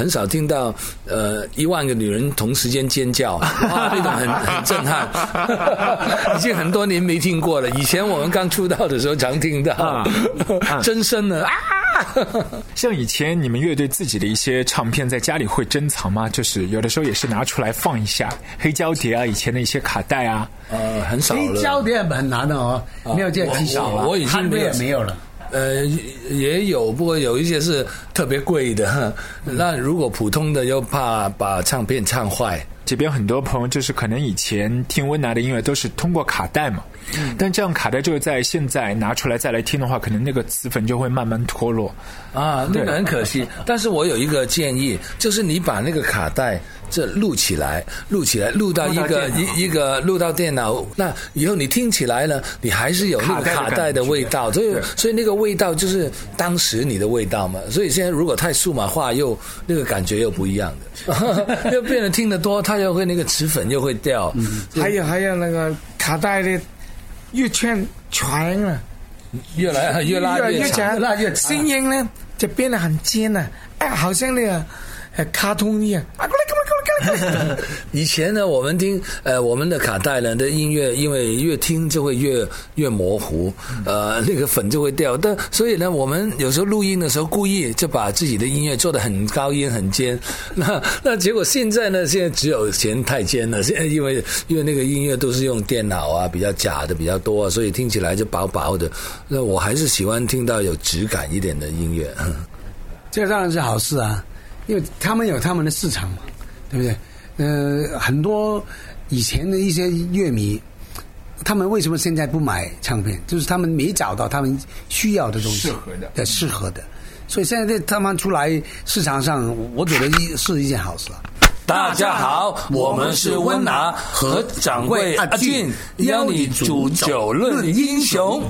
很少听到呃一万个女人同时间尖叫，哇，那种很很震撼，已经很多年没听过了。以前我们刚出道的时候常听到，真声的啊。像以前你们乐队自己的一些唱片，在家里会珍藏吗？就是有的时候也是拿出来放一下，黑胶碟啊，以前的一些卡带啊，呃，很少了。黑胶碟很难的哦，没有这技巧我我已经没有也没有了。呃，也有，不过有一些是特别贵的。那如果普通的，又怕把唱片唱坏。这边很多朋友就是可能以前听温拿的音乐都是通过卡带嘛，但这样卡带就是在现在拿出来再来听的话，可能那个磁粉就会慢慢脱落。啊，那个很可惜。但是我有一个建议，就是你把那个卡带。这录起来，录起来，录到一个一一个录到电脑，那以后你听起来呢，你还是有那个卡带的味道，所以所以那个味道就是当时你的味道嘛。所以现在如果太数码化，又那个感觉又不一样的，又变得听得多，它又会那个磁粉又会掉。还有还有那个卡带的越圈全了，越来 越拉越长，越拉越声音呢就变得很尖了，哎，好像那个。卡通一样，啊，过来！以前呢，我们听呃我们的卡带呢的音乐，因为越听就会越越模糊，呃，那个粉就会掉。但所以呢，我们有时候录音的时候，故意就把自己的音乐做的很高音、很尖。那那结果现在呢，现在只有嫌太尖了。现 在因为因为那个音乐都是用电脑啊，比较假的比较多，所以听起来就薄薄的。那我还是喜欢听到有质感一点的音乐。这当然是好事啊。因为他们有他们的市场嘛，对不对？呃，很多以前的一些乐迷，他们为什么现在不买唱片？就是他们没找到他们需要的东西，适合的，适合的。所以现在他们出来市场上，我觉得一是一件好事。大家好，我们是温拿和掌柜阿俊，邀你煮酒论英雄。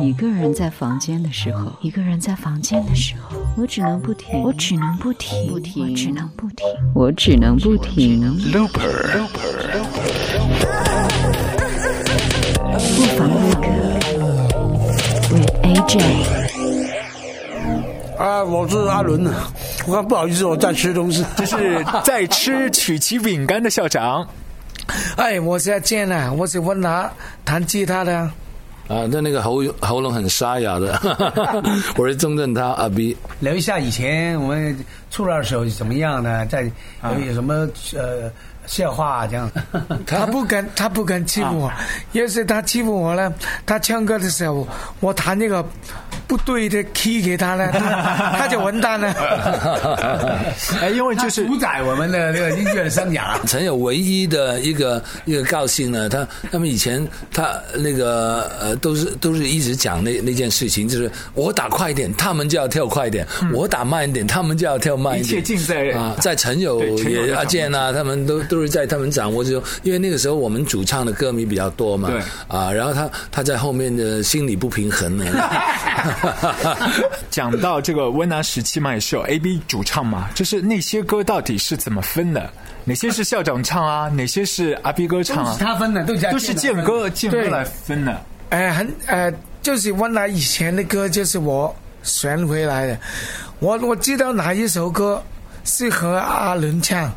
一个人在房间的时候，一个人在房间的时候，我只能不停，我只能不停，不停，我只能不停，我只能不停。Looper，不妨录歌，with AJ。啊，我是阿伦啊，我看不好意思，我在吃东西，这是在吃曲奇饼干的校长。哎，我是阿健啊，我是温拿弹吉他的。啊，那那个喉喉咙很沙哑的，我是中正他阿 B。聊一下以前我们出来的时候怎么样呢？在有有什么呃笑话这样？他不敢，他不敢欺负我。要是他欺负我了，他唱歌的时候，我弹那个。不对的 key 给他呢，他就完蛋了。哎，因为就是主宰我们的那个音乐的生涯。陈友唯一的一个一个高兴呢，他他们以前他那个呃都是都是一直讲那那件事情，就是我打快一点，他们就要跳快一点；我打慢一点，他们就要跳慢一点。一切尽在啊，在陈友也阿健啊，他们都都是在他们掌握之中。因为那个时候我们主唱的歌迷比较多嘛，对啊，然后他他在后面的心理不平衡呢。讲到这个温拿时期嘛，也是有 A、B 主唱嘛，就是那些歌到底是怎么分的？哪些是校长唱啊？哪些是阿 B 哥唱啊？他分的，都都是建哥建哥来分的。哎，很呃，就是温拿以前的歌，就是我选回来的。我我知道哪一首歌适合阿伦唱。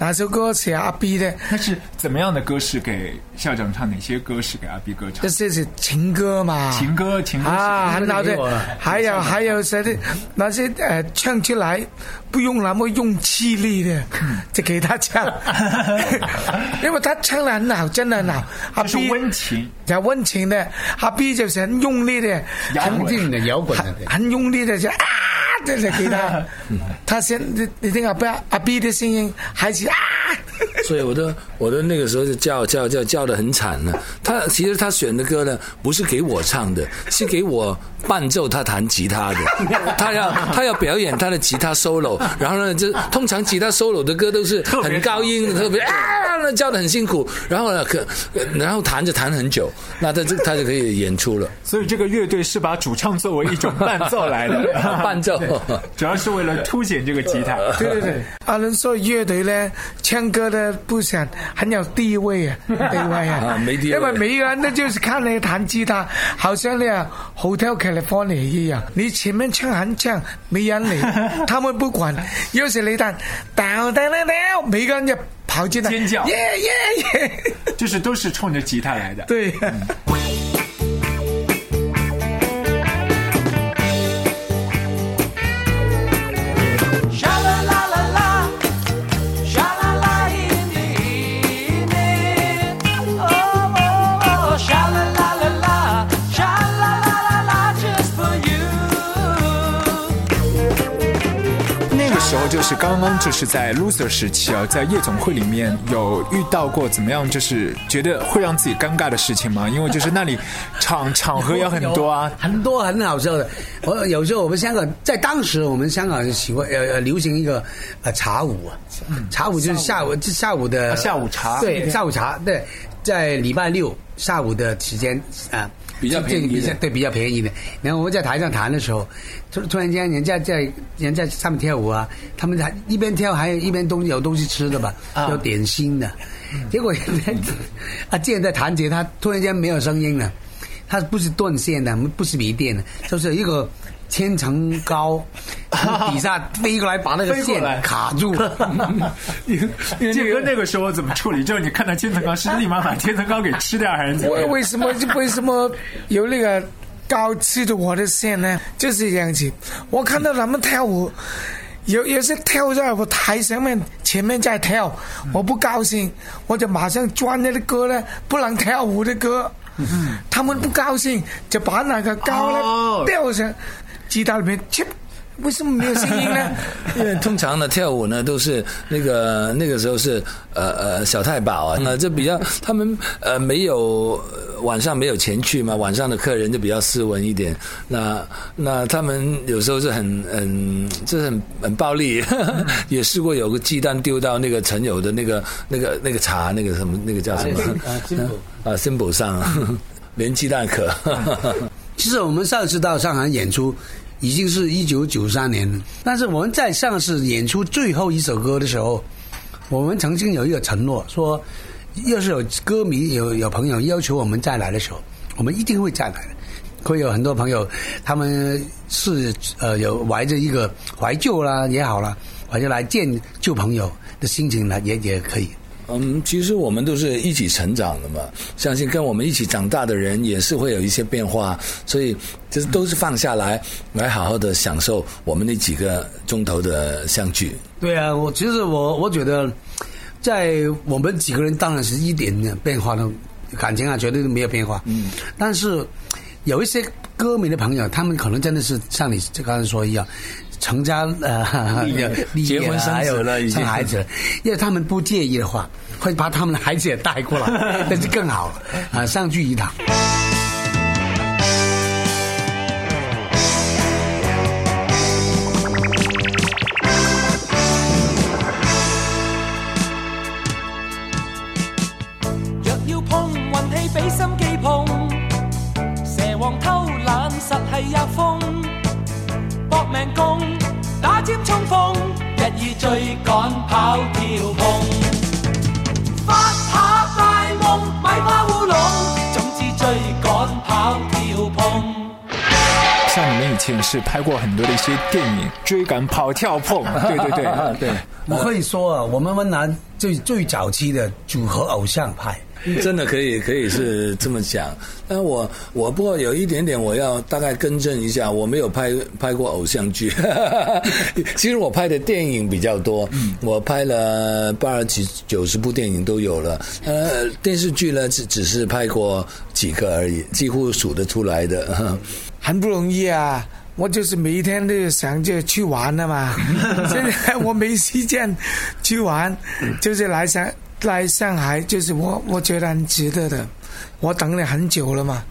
哪首歌是阿 B 的？他是怎么样的歌是给校长唱？哪些歌是给阿 B 歌唱？这是情歌嘛？情歌，情歌啊！很好的，还有还有谁的？那些呃，唱出来不用那么用气力的，就给他唱，因为他唱的很好，真的很好。阿 B 温情，叫温情的。阿 B 就是很用力的，很劲的摇滚的，很用力的就啊。这是给他，他先你你听阿不阿 B 的声音孩子啊？所以我都我都那个时候就叫叫叫叫的很惨了。他其实他选的歌呢，不是给我唱的，是给我伴奏他弹吉他的。他要他要表演他的吉他 solo，然后呢，就通常吉他 solo 的歌都是很高音，特别啊，那叫的很辛苦。然后呢，可然后弹着弹很久，那他就他就可以演出了。所以这个乐队是把主唱作为一种伴奏来的，伴奏 主要是为了凸显这个吉他。对对对，阿伦说乐队呢，唱歌。的不想很有地位啊，地位啊啊，没地位因为每个人都就是看你弹吉他，好像那样 Hotel California 一样，你前面唱很唱，没人理，他们不管。有时你弹，每个人就跑进来尖叫耶耶耶，就是都是冲着吉他来的。对。刚刚就是在 loser 时期啊，在夜总会里面有遇到过怎么样，就是觉得会让自己尴尬的事情吗？因为就是那里场场合也很多啊，很多很好笑的。我有时候我们香港在当时我们香港是喜欢呃呃流行一个呃茶舞啊，茶舞就是下午就下午的啊下午茶对下午茶对，在礼拜六下午的时间啊。比较便宜的对比较便宜的。然后我们在台上弹的时候，突突然间人家在人家上面跳舞啊，他们还一边跳还有一边东西有东西吃的吧，有点心的。结果阿健 在弹吉他，突然间没有声音了。他不是断线的，不是没电的，就是一个千层糕，从 底下飞过来把那个线卡住。这个那个时候怎么处理？就是你看到千层糕，是立马把千层糕给吃掉，还是怎么为？为什么为什么有那个高吃着我的线呢？就是这样子，我看到他们跳舞。有有些跳在我台上面前面在跳，我不高兴，我就马上钻那个歌呢，不能跳舞的歌。他们不高兴，就把那个高哦呢掉上鸡蛋里面，切，为什么没有声音呢？因为通常呢，跳舞呢都是那个那个时候是呃呃小太保啊，那这比较他们呃没有呃晚上没有钱去嘛，晚上的客人就比较斯文一点。那那他们有时候是很很这很很暴力，也试过有个鸡蛋丢到那个陈友的那个那个那个茶那个什么那个叫什么啊，symbol 啊 symbol 上连鸡蛋壳。其实我们上次到上海演出，已经是一九九三年了。但是我们在上次演出最后一首歌的时候，我们曾经有一个承诺，说要是有歌迷有有朋友要求我们再来的时候，我们一定会再来的。会有很多朋友，他们是呃有怀着一个怀旧啦也好啦，怀着来见旧朋友的心情来也也可以。嗯，其实我们都是一起成长的嘛，相信跟我们一起长大的人也是会有一些变化，所以就是都是放下来，来好好的享受我们那几个钟头的相聚。对啊，我其实我我觉得，在我们几个人当然是一点点变化都感情啊，绝对都没有变化。嗯，但是有一些歌迷的朋友，他们可能真的是像你刚才说一样。成家呃，结婚生子了生孩子了，因为他们不介意的话，会把他们的孩子也带过来，那就更好了啊，上聚一堂。尖冲锋，日以追赶跑跳碰。前是拍过很多的一些电影，追赶、跑、跳、碰，对对对对。我可以说啊，我们温岚最最早期的组合偶像派。真的可以可以是这么讲，但我我不过有一点点我要大概更正一下，我没有拍拍过偶像剧，其实我拍的电影比较多，我拍了八十几九十部电影都有了，呃，电视剧呢只只是拍过几个而已，几乎数得出来的。很不容易啊！我就是每一天都想着去玩的嘛。现在我没时间去玩，就是来上来上海，就是我我觉得很值得的。我等你很久了嘛。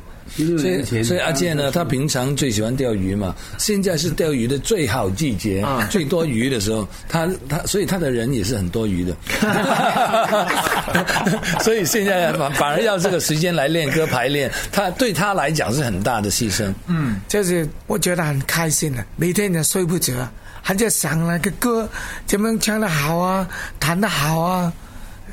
所所以，所以阿健呢，他平常最喜欢钓鱼嘛。现在是钓鱼的最好季节，最多鱼的时候，他他，所以他的人也是很多余的。所以现在反反而要这个时间来练歌排练，他对他来讲是很大的牺牲。嗯，就是我觉得很开心的，每天也睡不着，还在想那个歌怎么样唱得好啊，弹得好啊，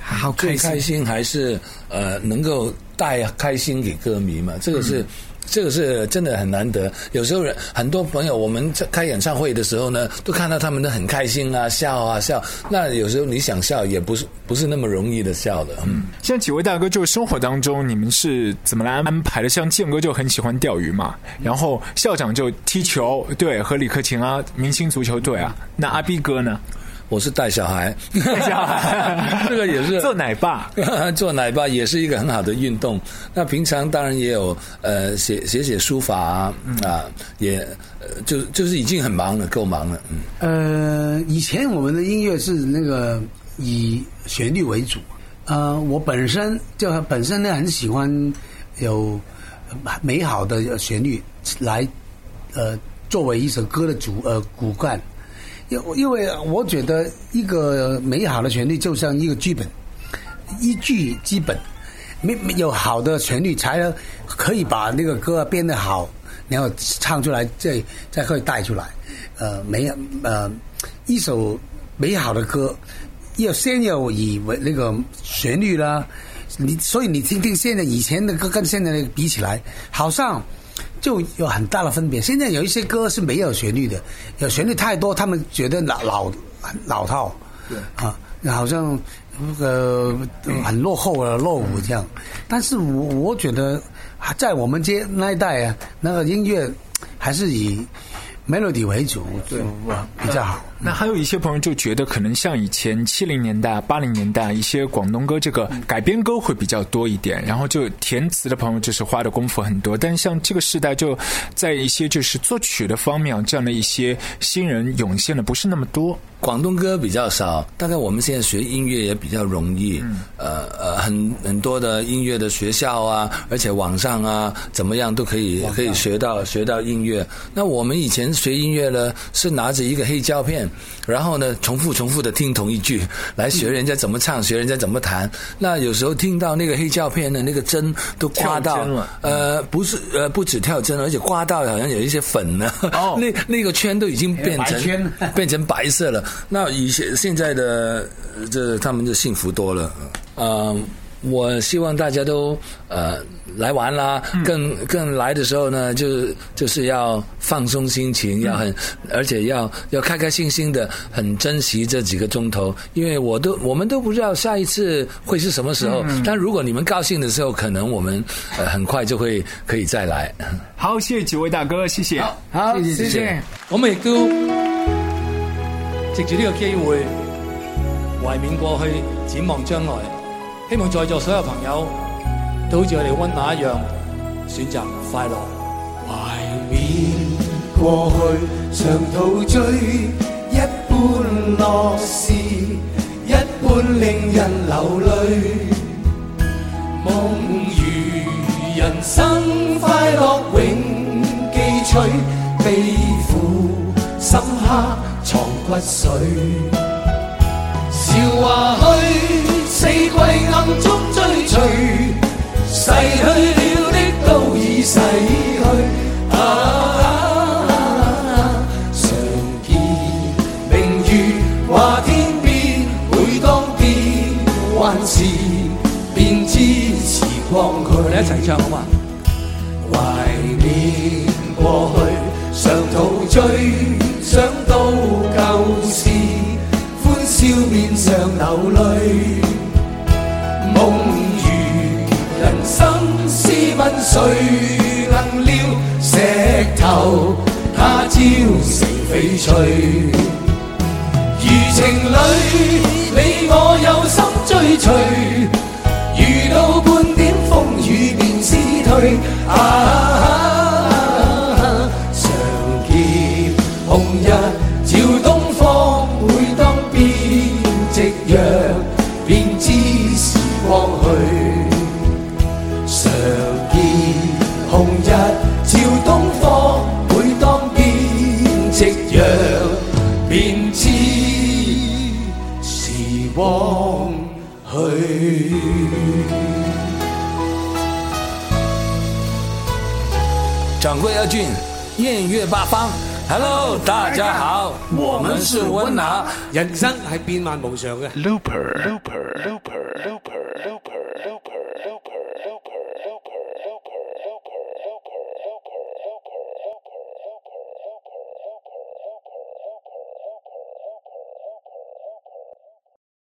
好最开心还是呃能够带开心给歌迷嘛，这个是。这个是真的很难得。有时候人很多朋友，我们在开演唱会的时候呢，都看到他们都很开心啊，笑啊笑。那有时候你想笑，也不是不是那么容易的笑的。嗯，像几位大哥，就是生活当中你们是怎么来安排的？像建哥就很喜欢钓鱼嘛，然后校长就踢球，对，和李克勤啊，明星足球队啊。那阿 B 哥呢？我是带小孩，带小孩，这个也是做奶爸，做奶爸也是一个很好的运动。那平常当然也有呃写写写书法啊，啊也呃就就是已经很忙了，够忙了。嗯，呃，以前我们的音乐是那个以旋律为主，呃，我本身就本身呢很喜欢有美好的旋律来呃作为一首歌的主呃骨干。因因为我觉得一个美好的旋律就像一个剧本，一句基本，没没有好的旋律才可以把那个歌编得好，然后唱出来，再再可以带出来。呃，美呃一首美好的歌，要先要以为那个旋律啦，你所以你听听现在以前的歌跟现在的比起来，好像。就有很大的分别。现在有一些歌是没有旋律的，有旋律太多，他们觉得老老老套，对啊，好像那个很落后啊，落伍这样。但是我我觉得，在我们这那一代啊，那个音乐还是以。melody 为主，对，比较好。那还有一些朋友就觉得，可能像以前七零年代、八零年代一些广东歌，这个改编歌会比较多一点，然后就填词的朋友就是花的功夫很多。但是像这个时代，就在一些就是作曲的方面，这样的一些新人涌现的不是那么多。广东歌比较少，大概我们现在学音乐也比较容易，嗯呃呃，很很多的音乐的学校啊，而且网上啊，怎么样都可以可以学到学到音乐。那我们以前学音乐呢，是拿着一个黑胶片，然后呢重复重复的听同一句，来学人家怎么唱，学人家怎么弹。那有时候听到那个黑胶片的那个针都刮到，呃，不是呃不止跳针，而且刮到好像有一些粉呢，哦 那那个圈都已经变成 变成白色了。那以前现在的这他们就幸福多了，嗯，我希望大家都呃来玩啦，更更来的时候呢，就就是要放松心情，要很而且要要开开心心的，很珍惜这几个钟头，因为我都我们都不知道下一次会是什么时候，但如果你们高兴的时候，可能我们呃很快就会可以再来。好，谢谢几位大哥，谢谢，好，谢谢，谢谢我们亦都。藉住呢個機會，懷緬過去，展望將來。希望在座所有朋友都好似我哋温拿一樣，選擇快樂。懷緬過去，常陶醉，一般樂事，一般令人流淚。夢如人生，快樂永記取，悲苦深刻。藏骨髓，笑话去，四季暗中追隨，逝去了的都已逝去。啊，常見明月話天邊，每當變幻時，便知時光去。我哋一齊唱好嘛？懷念過去，常陶醉。想到舊事，歡笑面上流淚。梦如人生，试问谁能料石头他朝成翡翠？如情侣，你我有心追随，遇到掌柜阿俊，艳月八方，Hello，大家好，我们是温拿，人生系变幻无常嘅。Looper，Looper，Looper。